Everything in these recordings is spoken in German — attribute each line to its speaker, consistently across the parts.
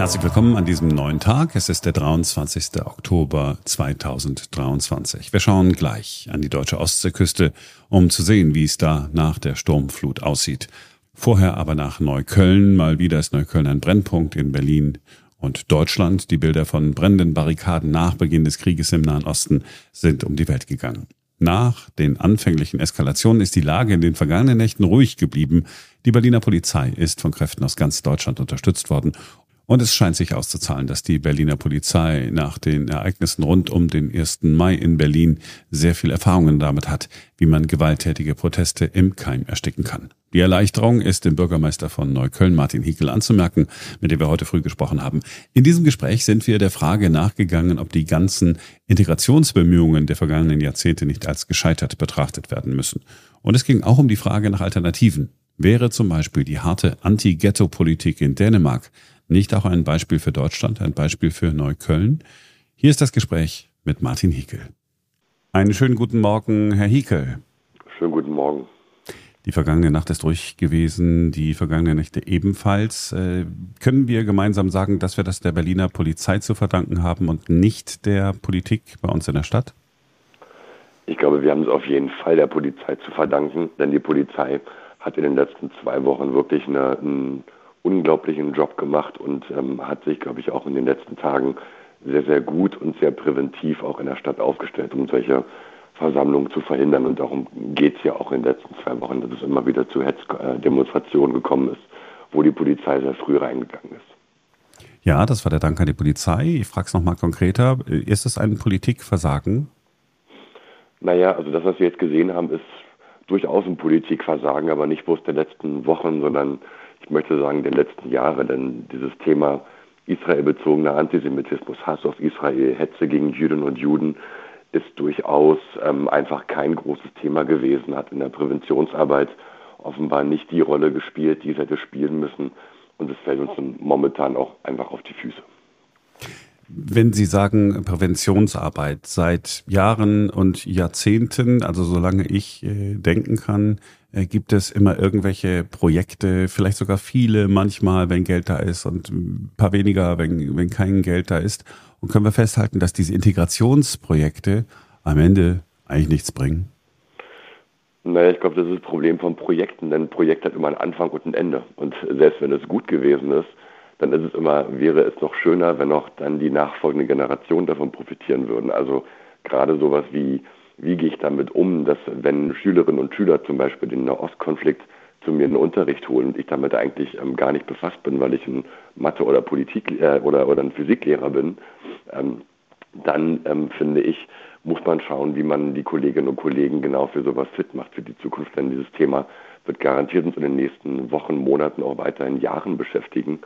Speaker 1: Herzlich willkommen an diesem neuen Tag. Es ist der 23. Oktober 2023. Wir schauen gleich an die deutsche Ostseeküste, um zu sehen, wie es da nach der Sturmflut aussieht. Vorher aber nach Neukölln. Mal wieder ist Neukölln ein Brennpunkt in Berlin und Deutschland. Die Bilder von brennenden Barrikaden nach Beginn des Krieges im Nahen Osten sind um die Welt gegangen. Nach den anfänglichen Eskalationen ist die Lage in den vergangenen Nächten ruhig geblieben. Die Berliner Polizei ist von Kräften aus ganz Deutschland unterstützt worden und es scheint sich auszuzahlen, dass die Berliner Polizei nach den Ereignissen rund um den 1. Mai in Berlin sehr viel Erfahrungen damit hat, wie man gewalttätige Proteste im Keim ersticken kann. Die Erleichterung ist dem Bürgermeister von Neukölln, Martin Hickel, anzumerken, mit dem wir heute früh gesprochen haben. In diesem Gespräch sind wir der Frage nachgegangen, ob die ganzen Integrationsbemühungen der vergangenen Jahrzehnte nicht als gescheitert betrachtet werden müssen. Und es ging auch um die Frage nach Alternativen. Wäre zum Beispiel die harte Anti-Ghetto-Politik in Dänemark nicht auch ein Beispiel für Deutschland, ein Beispiel für Neukölln? Hier ist das Gespräch mit Martin Hiekel. Einen schönen guten Morgen, Herr Hiekel.
Speaker 2: Schönen guten Morgen.
Speaker 1: Die vergangene Nacht ist ruhig gewesen, die vergangene Nächte ebenfalls. Äh, können wir gemeinsam sagen, dass wir das der Berliner Polizei zu verdanken haben und nicht der Politik bei uns in der Stadt?
Speaker 2: Ich glaube, wir haben es auf jeden Fall der Polizei zu verdanken, denn die Polizei hat in den letzten zwei Wochen wirklich eine, einen unglaublichen Job gemacht und ähm, hat sich, glaube ich, auch in den letzten Tagen sehr, sehr gut und sehr präventiv auch in der Stadt aufgestellt, um solche Versammlungen zu verhindern. Und darum geht es ja auch in den letzten zwei Wochen, dass es immer wieder zu Hetzdemonstrationen gekommen ist, wo die Polizei sehr früh reingegangen ist.
Speaker 1: Ja, das war der Dank an die Polizei. Ich frage es nochmal konkreter. Ist es ein Politikversagen?
Speaker 2: Naja, also das, was wir jetzt gesehen haben, ist durchaus ein Politikversagen, aber nicht bloß der letzten Wochen, sondern ich möchte sagen, der letzten Jahre. Denn dieses Thema israelbezogener Antisemitismus, Hass auf Israel, Hetze gegen Jüdinnen und Juden ist durchaus ähm, einfach kein großes Thema gewesen, hat in der Präventionsarbeit offenbar nicht die Rolle gespielt, die es hätte spielen müssen. Und es fällt uns momentan auch einfach auf die Füße.
Speaker 1: Wenn Sie sagen Präventionsarbeit seit Jahren und Jahrzehnten, also solange ich äh, denken kann, gibt es immer irgendwelche Projekte, vielleicht sogar viele manchmal, wenn Geld da ist und ein paar weniger, wenn, wenn kein Geld da ist. Und können wir festhalten, dass diese Integrationsprojekte am Ende eigentlich nichts bringen?
Speaker 2: Naja, ich glaube, das ist das Problem von Projekten, denn ein Projekt hat immer einen Anfang und ein Ende. Und selbst wenn es gut gewesen ist, dann ist es immer, wäre es noch schöner, wenn auch dann die nachfolgende Generation davon profitieren würden. Also gerade sowas wie, wie gehe ich damit um, dass wenn Schülerinnen und Schüler zum Beispiel den Nahostkonflikt zu mir in den Unterricht holen und ich damit eigentlich ähm, gar nicht befasst bin, weil ich ein Mathe- oder Politik- äh, oder, oder ein Physiklehrer bin, ähm, dann ähm, finde ich, muss man schauen, wie man die Kolleginnen und Kollegen genau für sowas fit macht für die Zukunft. Denn dieses Thema wird garantiert uns in den nächsten Wochen, Monaten, auch weiterhin Jahren beschäftigen.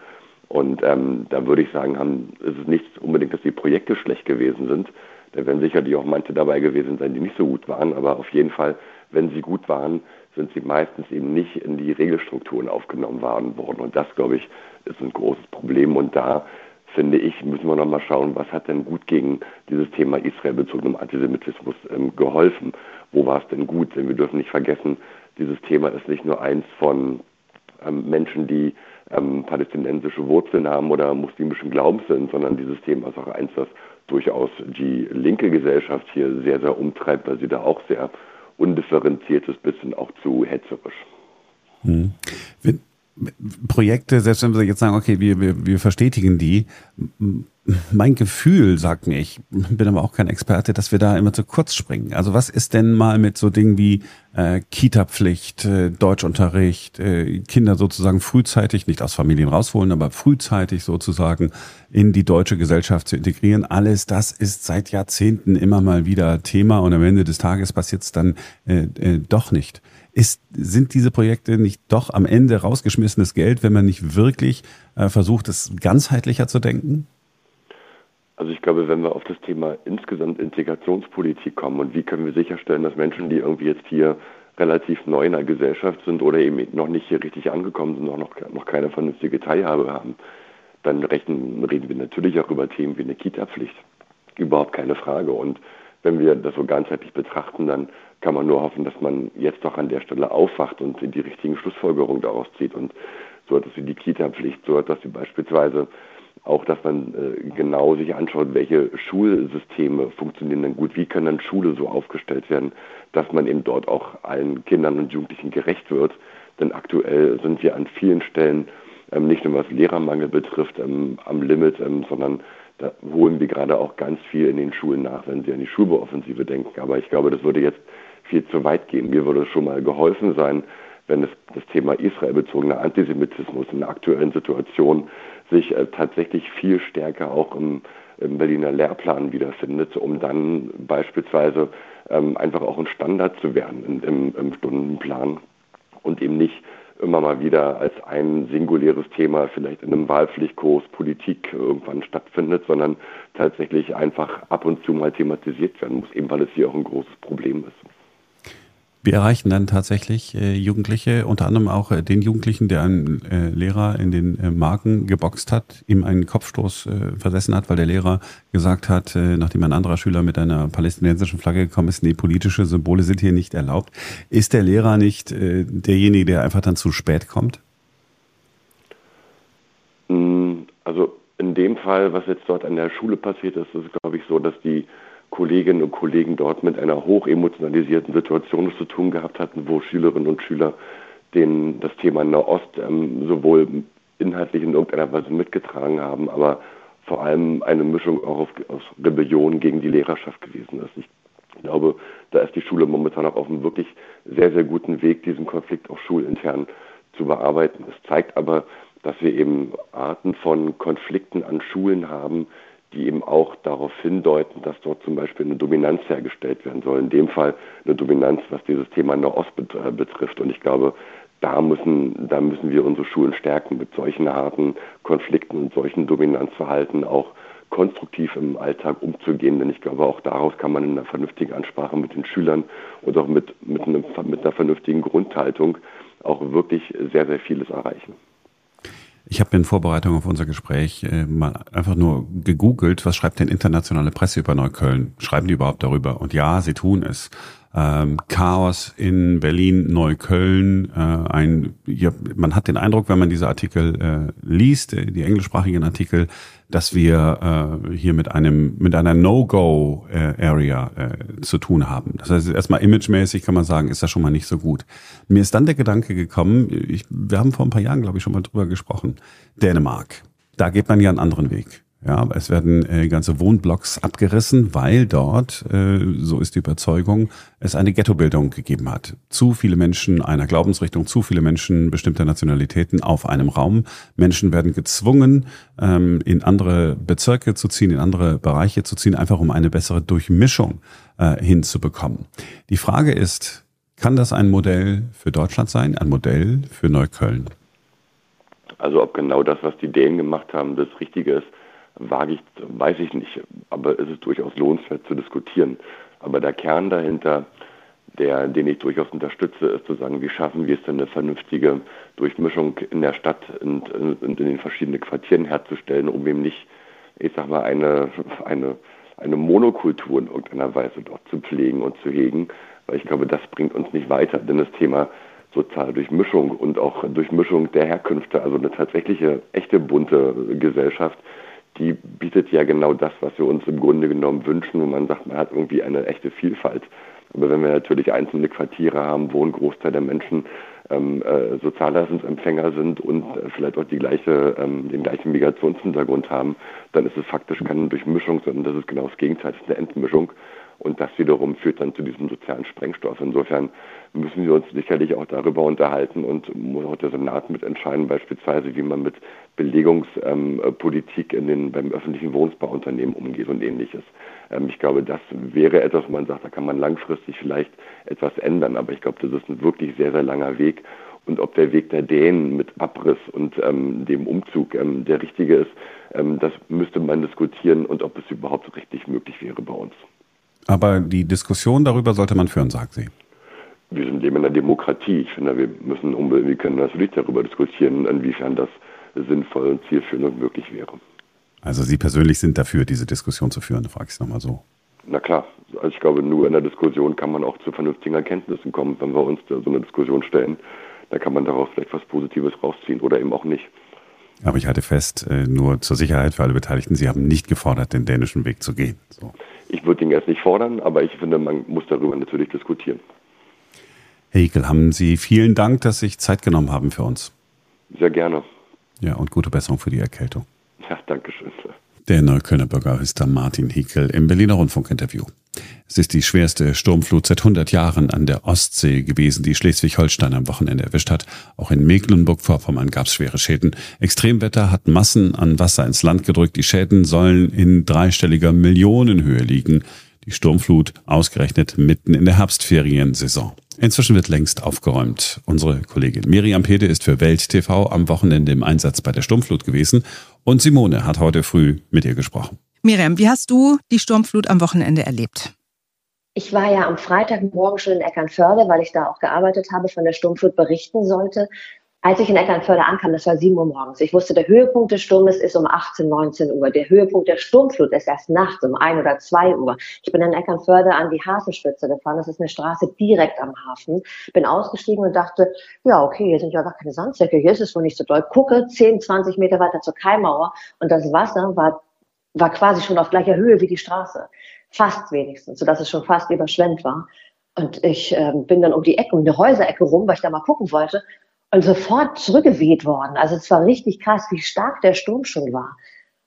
Speaker 2: Und ähm, da würde ich sagen, haben, ist es nicht unbedingt, dass die Projekte schlecht gewesen sind. Da werden sicherlich auch manche dabei gewesen sein, die nicht so gut waren. Aber auf jeden Fall, wenn sie gut waren, sind sie meistens eben nicht in die Regelstrukturen aufgenommen worden. Und das, glaube ich, ist ein großes Problem. Und da finde ich, müssen wir nochmal schauen, was hat denn gut gegen dieses Thema israelbezogenem Antisemitismus ähm, geholfen? Wo war es denn gut? Denn wir dürfen nicht vergessen, dieses Thema ist nicht nur eins von ähm, Menschen, die ähm, palästinensische Wurzeln haben oder muslimischen Glaubens sind, sondern dieses Thema ist auch eins, das durchaus die linke Gesellschaft hier sehr, sehr umtreibt, weil sie da auch sehr undifferenziert ist, bis hin auch zu hetzerisch.
Speaker 1: Hm. Projekte, selbst wenn wir jetzt sagen, okay, wir, wir, wir verstetigen die, mein Gefühl sagt mir, ich bin aber auch kein Experte, dass wir da immer zu kurz springen. Also was ist denn mal mit so Dingen wie äh, Kita-Pflicht, äh, Deutschunterricht, äh, Kinder sozusagen frühzeitig, nicht aus Familien rausholen, aber frühzeitig sozusagen in die deutsche Gesellschaft zu integrieren? Alles das ist seit Jahrzehnten immer mal wieder Thema und am Ende des Tages passiert es dann äh, äh, doch nicht. Ist, sind diese Projekte nicht doch am Ende rausgeschmissenes Geld, wenn man nicht wirklich äh, versucht, es ganzheitlicher zu denken?
Speaker 2: Also ich glaube, wenn wir auf das Thema insgesamt Integrationspolitik kommen und wie können wir sicherstellen, dass Menschen, die irgendwie jetzt hier relativ neu in der Gesellschaft sind oder eben noch nicht hier richtig angekommen sind, auch noch, noch keine vernünftige Teilhabe haben, dann rechnen, reden wir natürlich auch über Themen wie eine Kita-Pflicht. Überhaupt keine Frage. Und wenn wir das so ganzheitlich betrachten, dann kann man nur hoffen, dass man jetzt doch an der Stelle aufwacht und die richtigen Schlussfolgerungen daraus zieht. Und so etwas wie die Kita-Pflicht, so etwas wie beispielsweise auch, dass man äh, genau sich anschaut, welche Schulsysteme funktionieren denn gut, wie kann dann Schule so aufgestellt werden, dass man eben dort auch allen Kindern und Jugendlichen gerecht wird. Denn aktuell sind wir an vielen Stellen ähm, nicht nur was Lehrermangel betrifft ähm, am Limit, ähm, sondern da holen wir gerade auch ganz viel in den Schulen nach, wenn Sie an die Schulbauoffensive denken. Aber ich glaube, das würde jetzt viel zu weit gehen. Mir würde es schon mal geholfen sein, wenn es das Thema israelbezogener Antisemitismus in der aktuellen Situation sich äh, tatsächlich viel stärker auch im, im, Berliner Lehrplan wiederfindet, um dann beispielsweise ähm, einfach auch ein Standard zu werden in, im, im Stundenplan und eben nicht immer mal wieder als ein singuläres Thema vielleicht in einem Wahlpflichtkurs Politik irgendwann stattfindet, sondern tatsächlich einfach ab und zu mal thematisiert werden muss, eben weil es hier auch ein großes Problem ist.
Speaker 1: Wir erreichen dann tatsächlich äh, Jugendliche, unter anderem auch äh, den Jugendlichen, der einen äh, Lehrer in den äh, Marken geboxt hat, ihm einen Kopfstoß äh, versessen hat, weil der Lehrer gesagt hat, äh, nachdem ein anderer Schüler mit einer palästinensischen Flagge gekommen ist, nee, politische Symbole sind hier nicht erlaubt. Ist der Lehrer nicht äh, derjenige, der einfach dann zu spät kommt?
Speaker 2: Mm, also in dem Fall, was jetzt dort an der Schule passiert ist, ist es, glaube ich, so, dass die Kolleginnen und Kollegen dort mit einer hoch emotionalisierten Situation zu tun gehabt hatten, wo Schülerinnen und Schüler den, das Thema Nahost ähm, sowohl inhaltlich in irgendeiner Weise mitgetragen haben, aber vor allem eine Mischung auch aus Rebellion gegen die Lehrerschaft gewesen ist. Ich glaube, da ist die Schule momentan auch auf einem wirklich sehr, sehr guten Weg, diesen Konflikt auch schulintern zu bearbeiten. Es zeigt aber, dass wir eben Arten von Konflikten an Schulen haben, die eben auch darauf hindeuten, dass dort zum Beispiel eine Dominanz hergestellt werden soll. In dem Fall eine Dominanz, was dieses Thema Nahost äh, betrifft. Und ich glaube, da müssen, da müssen wir unsere Schulen stärken, mit solchen harten Konflikten und solchen Dominanzverhalten auch konstruktiv im Alltag umzugehen. Denn ich glaube, auch daraus kann man in einer vernünftigen Ansprache mit den Schülern und auch mit, mit, einem, mit einer vernünftigen Grundhaltung auch wirklich sehr, sehr vieles erreichen.
Speaker 1: Ich habe in Vorbereitung auf unser Gespräch äh, mal einfach nur gegoogelt, was schreibt denn internationale Presse über Neukölln? Schreiben die überhaupt darüber? Und ja, sie tun es ähm, Chaos in Berlin, Neukölln. Äh, ein, ja, man hat den Eindruck, wenn man diese Artikel äh, liest, äh, die englischsprachigen Artikel, dass wir äh, hier mit einem mit einer No-Go-Area äh, zu tun haben. Das heißt, erstmal imagemäßig kann man sagen, ist das schon mal nicht so gut. Mir ist dann der Gedanke gekommen, ich, wir haben vor ein paar Jahren, glaube ich, schon mal drüber gesprochen, Dänemark. Da geht man ja einen anderen Weg. Ja, es werden äh, ganze Wohnblocks abgerissen, weil dort, äh, so ist die Überzeugung, es eine Ghettobildung gegeben hat. Zu viele Menschen einer Glaubensrichtung, zu viele Menschen bestimmter Nationalitäten auf einem Raum. Menschen werden gezwungen, ähm, in andere Bezirke zu ziehen, in andere Bereiche zu ziehen, einfach um eine bessere Durchmischung äh, hinzubekommen. Die Frage ist, kann das ein Modell für Deutschland sein, ein Modell für Neukölln?
Speaker 2: Also ob genau das, was die Dänen gemacht haben, das Richtige ist, wage ich, weiß ich nicht, aber es ist durchaus lohnenswert zu diskutieren. Aber der Kern dahinter, der, den ich durchaus unterstütze, ist zu sagen, wie schaffen wir es denn eine vernünftige Durchmischung in der Stadt und, und in den verschiedenen Quartieren herzustellen, um eben nicht, ich sag mal, eine, eine, eine Monokultur in irgendeiner Weise dort zu pflegen und zu hegen, weil ich glaube, das bringt uns nicht weiter, denn das Thema soziale Durchmischung und auch Durchmischung der Herkünfte, also eine tatsächliche, echte bunte Gesellschaft, die bietet ja genau das, was wir uns im Grunde genommen wünschen, wo man sagt, man hat irgendwie eine echte Vielfalt. Aber wenn wir natürlich einzelne Quartiere haben, wo ein Großteil der Menschen ähm, äh, Sozialleistungsempfänger sind und äh, vielleicht auch die gleiche, ähm, den gleichen Migrationshintergrund haben, dann ist es faktisch keine Durchmischung, sondern das ist genau das Gegenteil, das ist eine Entmischung. Und das wiederum führt dann zu diesem sozialen Sprengstoff. Insofern müssen wir uns sicherlich auch darüber unterhalten und muss auch der Senat mitentscheiden, beispielsweise, wie man mit Belegungspolitik ähm, in den, beim öffentlichen Wohnungsbauunternehmen umgeht und ähnliches. Ähm, ich glaube, das wäre etwas, wo man sagt, da kann man langfristig vielleicht etwas ändern. Aber ich glaube, das ist ein wirklich sehr, sehr langer Weg. Und ob der Weg der Dänen mit Abriss und ähm, dem Umzug ähm, der richtige ist, ähm, das müsste man diskutieren und ob es überhaupt richtig möglich wäre bei uns.
Speaker 1: Aber die Diskussion darüber sollte man führen, sagt sie.
Speaker 2: Wir sind eben in einer Demokratie. Ich finde, wir müssen unbedingt, wir können natürlich darüber diskutieren, inwiefern das sinnvoll und zielführend und möglich wäre.
Speaker 1: Also Sie persönlich sind dafür, diese Diskussion zu führen, frage ich es nochmal so.
Speaker 2: Na klar, also ich glaube, nur in der Diskussion kann man auch zu vernünftigen Erkenntnissen kommen. Wenn wir uns so eine Diskussion stellen, dann kann man daraus vielleicht was Positives rausziehen oder eben auch nicht.
Speaker 1: Aber ich halte fest, äh, nur zur Sicherheit für alle Beteiligten, Sie haben nicht gefordert, den dänischen Weg zu gehen. So.
Speaker 2: Ich würde den erst nicht fordern, aber ich finde, man muss darüber natürlich diskutieren.
Speaker 1: Herr Hickel, haben Sie vielen Dank, dass Sie sich Zeit genommen haben für uns.
Speaker 2: Sehr gerne.
Speaker 1: Ja, und gute Besserung für die Erkältung.
Speaker 2: Ja, danke schön.
Speaker 1: Der Neuköllner Bürgermeister Martin Hickel im Berliner Rundfunkinterview. Es ist die schwerste Sturmflut seit 100 Jahren an der Ostsee gewesen, die Schleswig-Holstein am Wochenende erwischt hat. Auch in Mecklenburg-Vorpommern gab es schwere Schäden. Extremwetter hat Massen an Wasser ins Land gedrückt. Die Schäden sollen in dreistelliger Millionenhöhe liegen. Die Sturmflut ausgerechnet mitten in der Herbstferiensaison. Inzwischen wird längst aufgeräumt. Unsere Kollegin Miriam Pede ist für Welt TV am Wochenende im Einsatz bei der Sturmflut gewesen und Simone hat heute früh mit ihr gesprochen.
Speaker 3: Miriam, wie hast du die Sturmflut am Wochenende erlebt?
Speaker 4: Ich war ja am Freitagmorgen schon in Eckernförde, weil ich da auch gearbeitet habe, von der Sturmflut berichten sollte. Als ich in Eckernförde ankam, das war 7 Uhr morgens. Ich wusste, der Höhepunkt des Sturmes ist um 18, 19 Uhr. Der Höhepunkt der Sturmflut ist erst nachts um 1 oder 2 Uhr. Ich bin in Eckernförde an die Hafenspitze gefahren. Das ist eine Straße direkt am Hafen. Bin ausgestiegen und dachte, ja, okay, hier sind ja gar keine Sandsäcke. Hier ist es wohl nicht so doll. Gucke 10, 20 Meter weiter zur Kaimauer und das Wasser war, war quasi schon auf gleicher Höhe wie die Straße. Fast wenigstens, sodass es schon fast überschwemmt war. Und ich äh, bin dann um die Ecke, um eine Häuserecke rum, weil ich da mal gucken wollte und sofort zurückgeweht worden. Also es war richtig krass, wie stark der Sturm schon war.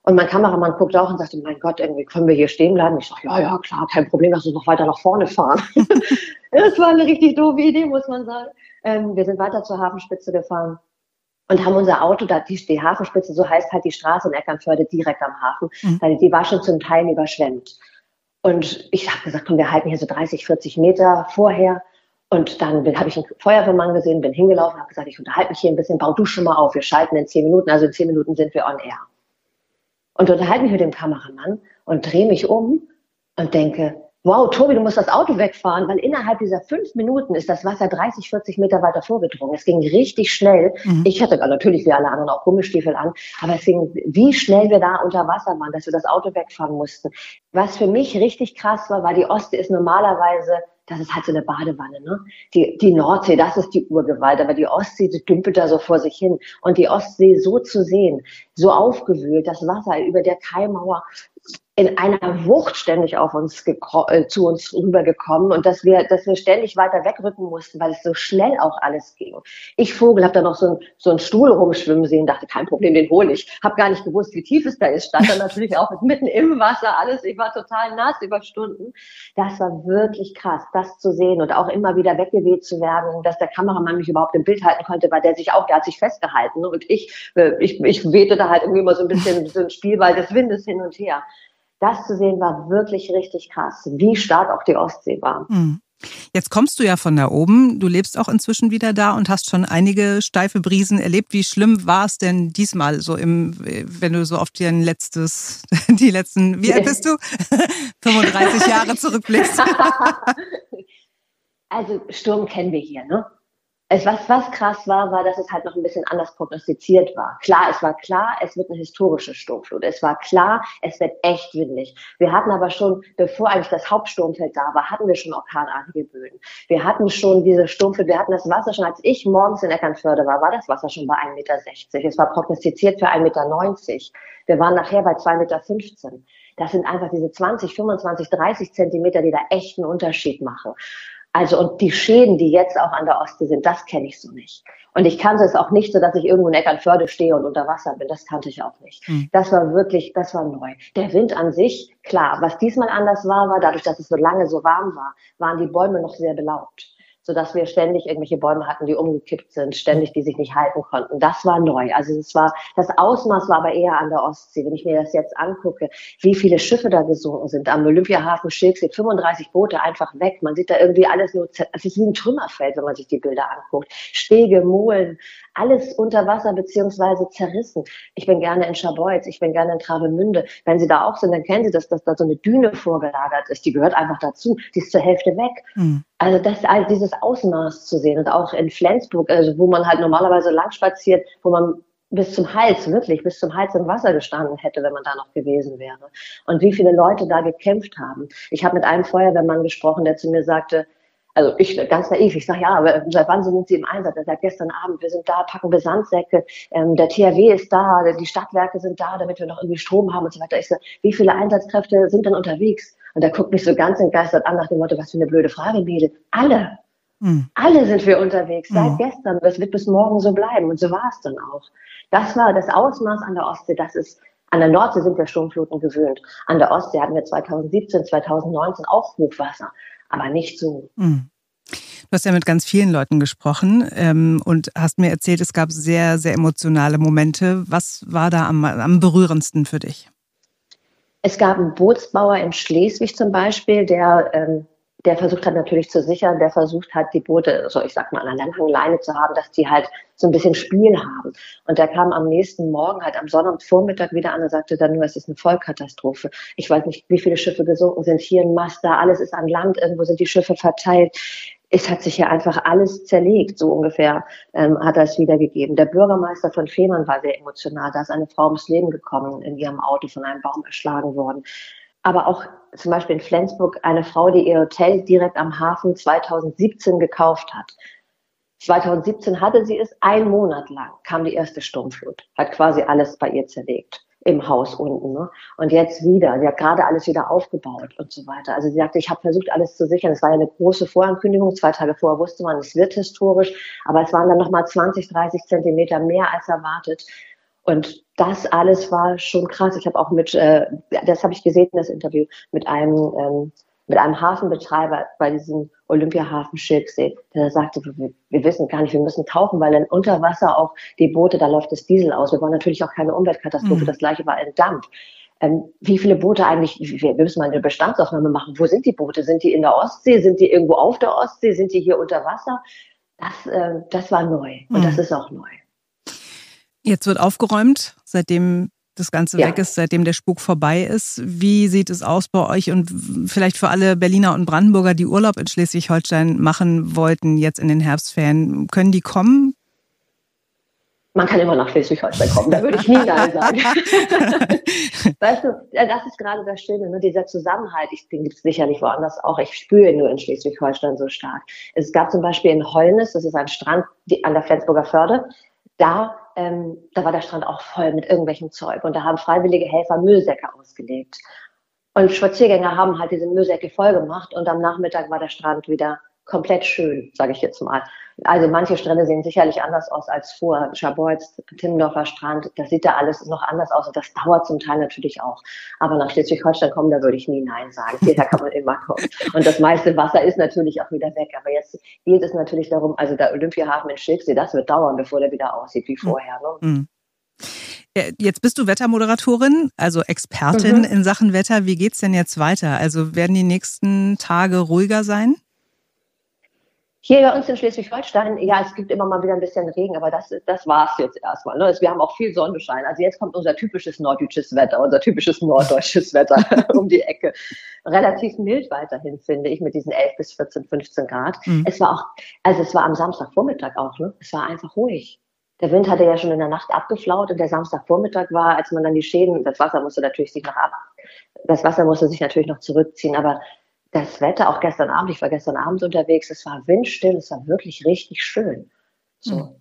Speaker 4: Und mein Kameramann guckt auch und sagte, mein Gott, irgendwie können wir hier stehen bleiben. Ich sage, ja, ja, klar, kein Problem, lass uns noch weiter nach vorne fahren. das war eine richtig doofe Idee, muss man sagen. Ähm, wir sind weiter zur Hafenspitze gefahren und haben unser Auto, da die, die Hafenspitze, so heißt halt die Straße in Eckernförde direkt am Hafen, mhm. die war schon zum Teil überschwemmt. Und ich habe gesagt, komm, wir halten hier so 30, 40 Meter vorher. Und dann habe ich einen Feuerwehrmann gesehen, bin hingelaufen, habe gesagt, ich unterhalte mich hier ein bisschen, bau du schon mal auf, wir schalten in zehn Minuten, also in zehn Minuten sind wir on air. Und unterhalte mich mit dem Kameramann und drehe mich um und denke, wow, Tobi, du musst das Auto wegfahren, weil innerhalb dieser fünf Minuten ist das Wasser 30, 40 Meter weiter vorgedrungen. Es ging richtig schnell. Mhm. Ich hatte natürlich wie alle anderen auch Gummistiefel an, aber es ging, wie schnell wir da unter Wasser waren, dass wir das Auto wegfahren mussten. Was für mich richtig krass war, war die Ostsee ist normalerweise das ist halt so eine Badewanne. Ne? Die, die Nordsee, das ist die Urgewalt, aber die Ostsee, die dümpelt da so vor sich hin. Und die Ostsee so zu sehen, so aufgewühlt, das Wasser über der Kaimauer, in einer Wucht ständig auf uns äh, zu uns rübergekommen und dass wir, dass wir ständig weiter wegrücken mussten, weil es so schnell auch alles ging. Ich Vogel habe da noch so, ein, so einen Stuhl rumschwimmen sehen, dachte kein Problem, den hole ich. Habe gar nicht gewusst, wie tief es da ist. Stand dann natürlich auch mitten im Wasser, alles. Ich war total nass über Stunden. Das war wirklich krass, das zu sehen und auch immer wieder weggeweht zu werden, dass der Kameramann mich überhaupt im Bild halten konnte, weil der sich auch, der hat sich festgehalten und ich, äh, ich, ich wehte da halt irgendwie immer so ein bisschen so ein Spielball des Windes hin und her das zu sehen war wirklich richtig krass, wie stark auch die Ostsee war. Mhm.
Speaker 3: Jetzt kommst du ja von da oben, du lebst auch inzwischen wieder da und hast schon einige steife Brisen erlebt. Wie schlimm war es denn diesmal, so im, wenn du so auf dein letztes, die letzten, wie alt bist du? 35 Jahre zurückblickst.
Speaker 4: also Sturm kennen wir hier, ne? Es, was, was krass war, war, dass es halt noch ein bisschen anders prognostiziert war. Klar, es war klar, es wird eine historische Sturmflut. Es war klar, es wird echt windig. Wir hatten aber schon, bevor eigentlich das Hauptsturmfeld da war, hatten wir schon orkanartige Böen. Wir hatten schon diese Sturmflut, wir hatten das Wasser schon, als ich morgens in Eckernförde war, war das Wasser schon bei 1,60 Meter. Es war prognostiziert für 1,90 Meter. Wir waren nachher bei 2,15 Meter. Das sind einfach diese 20, 25, 30 Zentimeter, die da echt einen Unterschied machen. Also und die Schäden, die jetzt auch an der Ostsee sind, das kenne ich so nicht. Und ich kannte es auch nicht so, dass ich irgendwo in Eckernförde stehe und unter Wasser bin. Das kannte ich auch nicht. Mhm. Das war wirklich, das war neu. Der Wind an sich, klar. Was diesmal anders war, war dadurch, dass es so lange so warm war, waren die Bäume noch sehr belaubt sodass wir ständig irgendwelche Bäume hatten, die umgekippt sind, ständig, die sich nicht halten konnten. Das war neu. Also es war, das Ausmaß war aber eher an der Ostsee. Wenn ich mir das jetzt angucke, wie viele Schiffe da gesunken sind, am Olympiahafen Schilksee, 35 Boote einfach weg. Man sieht da irgendwie alles nur, es ist wie ein Trümmerfeld, wenn man sich die Bilder anguckt. Stege, Molen, alles unter Wasser beziehungsweise zerrissen. Ich bin gerne in Scharbeutz, ich bin gerne in Travemünde. Wenn Sie da auch sind, dann kennen Sie das, dass da so eine Düne vorgelagert ist. Die gehört einfach dazu. Die ist zur Hälfte weg. Mhm. Also das, also dieses Ausmaß zu sehen und auch in Flensburg, also wo man halt normalerweise lang spaziert, wo man bis zum Hals, wirklich bis zum Hals im Wasser gestanden hätte, wenn man da noch gewesen wäre. Und wie viele Leute da gekämpft haben. Ich habe mit einem Feuerwehrmann gesprochen, der zu mir sagte, also ich ganz naiv, ich sage, ja, aber seit wann sind Sie im Einsatz? Seit gestern Abend, wir sind da, packen wir Sandsäcke, ähm, der THW ist da, die Stadtwerke sind da, damit wir noch irgendwie Strom haben und so weiter. Ich sage, wie viele Einsatzkräfte sind denn unterwegs? Und er guckt mich so ganz entgeistert an nach dem Motto, was für eine blöde Frage, Mädel. Alle. Mhm. Alle sind wir unterwegs, seit mhm. gestern. Das wird bis morgen so bleiben. Und so war es dann auch. Das war das Ausmaß an der Ostsee. Das ist, an der Nordsee sind wir Sturmfluten gewöhnt. An der Ostsee hatten wir 2017, 2019 auch Hochwasser aber nicht so. Mhm.
Speaker 3: Du hast ja mit ganz vielen Leuten gesprochen ähm, und hast mir erzählt, es gab sehr, sehr emotionale Momente. Was war da am, am berührendsten für dich?
Speaker 4: Es gab einen Bootsbauer in Schleswig zum Beispiel, der ähm, der versucht hat natürlich zu sichern, der versucht hat, die Boote, so ich sag mal, an einer langen Leine zu haben, dass die halt so ein bisschen Spiel haben. Und der kam am nächsten Morgen, halt am Sonnabendvormittag wieder an und sagte dann nur, es ist eine Vollkatastrophe. Ich weiß nicht, wie viele Schiffe gesunken sind, hier ein Mast, da alles ist an Land, irgendwo sind die Schiffe verteilt. Es hat sich hier einfach alles zerlegt, so ungefähr ähm, hat er es wiedergegeben. Der Bürgermeister von Fehmarn war sehr emotional. Da ist eine Frau ums Leben gekommen, in ihrem Auto von einem Baum erschlagen worden aber auch zum Beispiel in Flensburg eine Frau, die ihr Hotel direkt am Hafen 2017 gekauft hat. 2017 hatte sie es, ein Monat lang kam die erste Sturmflut, hat quasi alles bei ihr zerlegt im Haus unten. Ne? Und jetzt wieder, sie hat gerade alles wieder aufgebaut und so weiter. Also sie sagte, ich habe versucht, alles zu sichern. Es war ja eine große Vorankündigung. Zwei Tage vorher wusste man, es wird historisch, aber es waren dann nochmal 20, 30 Zentimeter mehr als erwartet. Und das alles war schon krass. Ich habe auch mit, äh, das habe ich gesehen, das Interview, mit einem, ähm, mit einem Hafenbetreiber bei diesem Olympiahafen Schilksee, der sagte, wir, wir, wissen gar nicht, wir müssen tauchen, weil dann unter Wasser auch die Boote, da läuft das Diesel aus. Wir wollen natürlich auch keine Umweltkatastrophe. Mhm. Das gleiche war ein Dampf. Ähm, wie viele Boote eigentlich, wir müssen mal eine Bestandsaufnahme machen. Wo sind die Boote? Sind die in der Ostsee? Sind die irgendwo auf der Ostsee? Sind die hier unter Wasser? Das, äh, das war neu und mhm. das ist auch neu.
Speaker 3: Jetzt wird aufgeräumt, seitdem das Ganze ja. weg ist, seitdem der Spuk vorbei ist. Wie sieht es aus bei euch und vielleicht für alle Berliner und Brandenburger, die Urlaub in Schleswig-Holstein machen wollten, jetzt in den Herbstferien? Können die kommen?
Speaker 4: Man kann immer nach Schleswig-Holstein kommen, da würde ich nie Nein sagen. weißt du, das ist gerade das Schöne, ne? dieser Zusammenhalt, ich, den gibt es sicherlich woanders auch. Ich spüre ihn nur in Schleswig-Holstein so stark. Es gab zum Beispiel in Holnis, das ist ein Strand an der Flensburger Förde, da ähm, da war der Strand auch voll mit irgendwelchem Zeug. Und da haben freiwillige Helfer Müllsäcke ausgelegt. Und Spaziergänger haben halt diese Müllsäcke voll gemacht und am Nachmittag war der Strand wieder komplett schön, sage ich jetzt mal. Also manche Strände sehen sicherlich anders aus als vor. Schabolz, Timmendorfer Strand, das sieht da alles noch anders aus und das dauert zum Teil natürlich auch. Aber nach Schleswig-Holstein kommen, da würde ich nie Nein sagen. Hierher kann man immer kommen. Und das meiste Wasser ist natürlich auch wieder weg. Aber jetzt geht es natürlich darum, also der Olympiahafen in Schilksee, das wird dauern, bevor der wieder aussieht wie vorher. Ne? Mhm.
Speaker 3: Jetzt bist du Wettermoderatorin, also Expertin mhm. in Sachen Wetter. Wie geht's denn jetzt weiter? Also werden die nächsten Tage ruhiger sein?
Speaker 4: Hier bei uns in Schleswig-Holstein, ja, es gibt immer mal wieder ein bisschen Regen, aber das, das war es jetzt erstmal. Ne? Wir haben auch viel Sonnenschein. Also jetzt kommt unser typisches norddeutsches Wetter, unser typisches norddeutsches Wetter um die Ecke. Relativ mild weiterhin, finde ich, mit diesen 11 bis 14, 15 Grad. Mhm. Es war auch, also es war am Samstagvormittag auch, ne? Es war einfach ruhig. Der Wind hatte ja schon in der Nacht abgeflaut und der Samstagvormittag war, als man dann die Schäden, das Wasser musste natürlich sich noch ab, das Wasser musste sich natürlich noch zurückziehen, aber das Wetter, auch gestern Abend, ich war gestern Abend unterwegs, es war windstill, es war wirklich richtig schön. So. Mhm.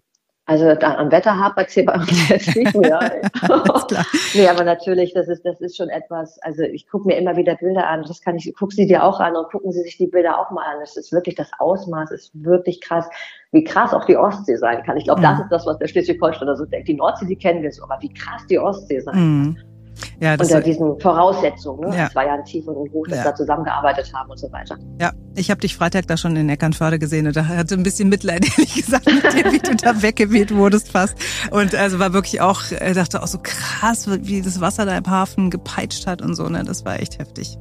Speaker 4: Also da, am Wetter hapert es hier bei uns jetzt nicht mehr. nee, aber natürlich, das ist, das ist schon etwas, also ich gucke mir immer wieder Bilder an, das kann ich, guck sie dir auch an und gucken Sie sich die Bilder auch mal an. Es ist wirklich, das Ausmaß ist wirklich krass, wie krass auch die Ostsee sein kann. Ich glaube, mhm. das ist das, was der Schleswig-Holsteiner so denkt. Die Nordsee, die kennen wir so, aber wie krass die Ostsee sein mhm. Ja, unter diesen Voraussetzungen, ne? ja. zwei Jahren Tief und Hoch, dass ja. da zusammengearbeitet haben und so weiter.
Speaker 3: Ja, ich habe dich Freitag da schon in Eckernförde gesehen und da hatte ein bisschen Mitleid, ehrlich gesagt, mit dir, wie du da weggeweht wurdest fast. Und also war wirklich auch, äh, dachte auch so krass, wie das Wasser da im Hafen gepeitscht hat und so, ne? Das war echt heftig.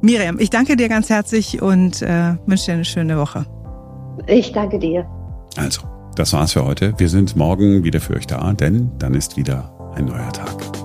Speaker 3: Miriam, ich danke dir ganz herzlich und äh, wünsche dir eine schöne Woche.
Speaker 4: Ich danke dir.
Speaker 1: Also, das war's für heute. Wir sind morgen wieder für euch da, denn dann ist wieder ein neuer Tag.